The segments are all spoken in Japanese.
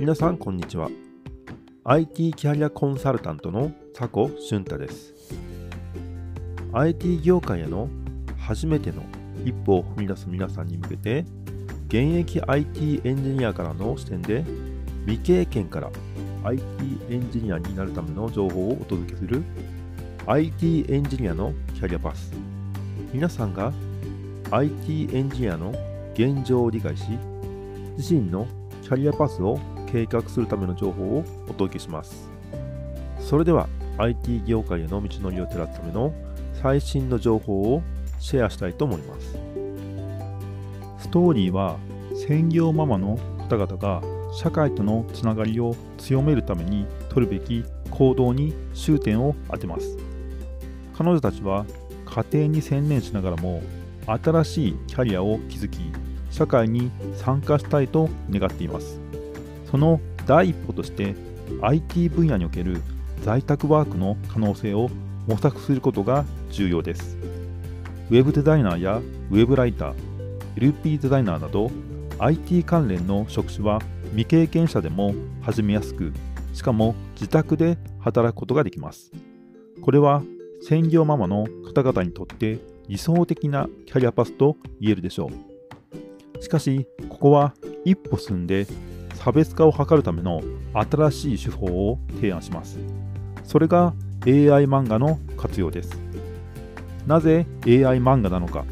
皆さんこんにちは。IT キャリアコンサルタントの佐古俊太です。IT 業界への初めての一歩を踏み出す皆さんに向けて現役 IT エンジニアからの視点で未経験から IT エンジニアになるための情報をお届けする IT エンジニアのキャリアパス。皆さんが IT エンジニアの現状を理解し自身のキャリアパスを計画するための情報をお届けします。それでは IT 業界への道のりを照らすための最新の情報をシェアしたいと思います。ストーリーは専業ママの方々が社会とのつながりを強めるために取るべき行動に終点を当てます。彼女たちは家庭に専念しながらも新しいキャリアを築き社会に参加したいと願っています。その第一歩として IT 分野における在宅ワークの可能性を模索することが重要です。ウェブデザイナーやウェブライター LP デザイナーなど IT 関連の職種は未経験者でも始めやすくしかも自宅で働くことができます。これは専業ママの方々にとって理想的なキャリアパスと言えるでしょう。しかしここは一歩進んで差別化を図るための新しい手法を提案します。それが AI 漫画の活用です。なぜ AI 漫画なのか。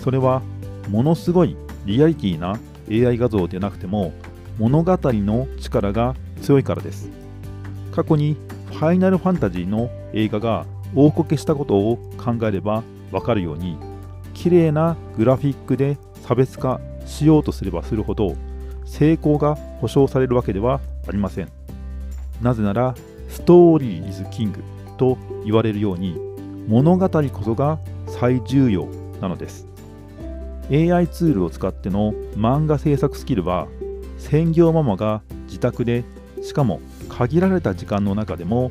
それはものすごいリアリティな AI 画像でなくても物語の力が強いからです。過去にファイナルファンタジーの映画が大こけしたことを考えればわかるように綺麗なグラフィックで差別化しようとすればするほど成功が保証されるわけではありません。なぜならストーリー・イズ・キングと言われるように物語こそが最重要なのです。AI ツールを使っての漫画制作スキルは専業ママが自宅でしかも限られた時間の中でも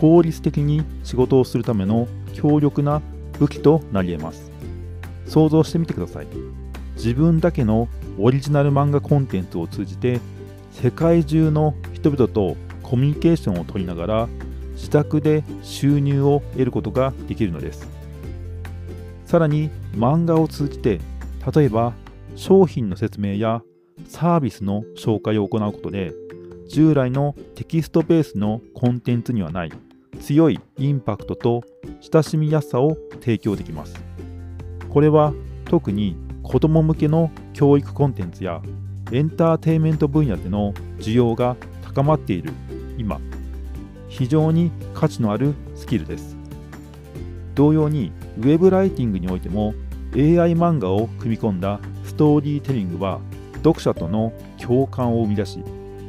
効率的に仕事をするための強力な武器となり得ます。想像してみてください。自分だけのオリジナル漫画コンテンツを通じて世界中の人々とコミュニケーションを取りながら自宅で収入を得ることができるのです。さらに漫画を通じて例えば商品の説明やサービスの紹介を行うことで従来のテキストベースのコンテンツにはない強いインパクトと親しみやすさを提供できます。これは特に子ども向けの教育コンテンツやエンターテインメント分野での需要が高まっている今。非常に価値のあるスキルです。同様にウェブライティングにおいても AI 漫画を組み込んだストーリーテリングは読者との共感を生み出し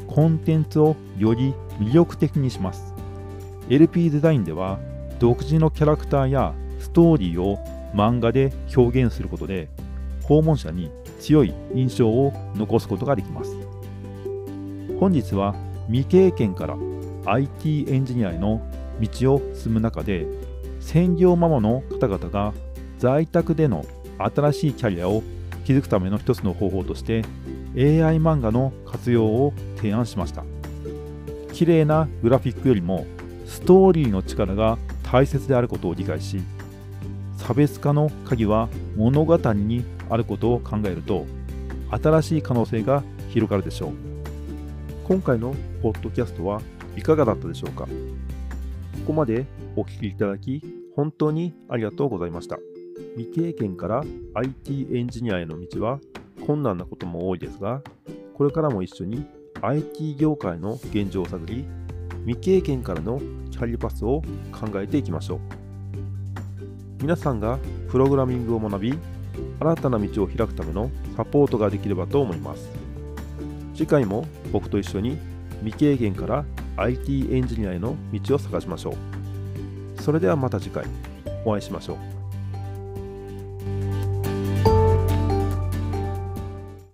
コンテンツをより魅力的にします。LP デザインでは独自のキャラクターやストーリーを漫画で表現することで訪問者に強い印象を残すことができます。本日は未経験から IT エンジニアへの道を進む中で専業ママの方々が在宅での新しいキャリアを築くための一つの方法として AI 漫画の活用を提案しました。綺麗なグラフィックよりもストーリーの力が大切であることを理解し差別化の鍵は物語にあることを考えると新しい可能性が広がるでしょう。今回のポッドキャストはいかがだったでしょうか？ここまでお聞きいただき本当にありがとうございました。未経験から IT エンジニアへの道は困難なことも多いですがこれからも一緒に IT 業界の現状を探り未経験からのキャリアパスを考えていきましょう。皆さんがプログラミングを学び新たな道を開くためのサポートができればと思います。次回も僕と一緒に未経験から IT エンジニアへの道を探しましょう。それではまた次回。お会いしましょう。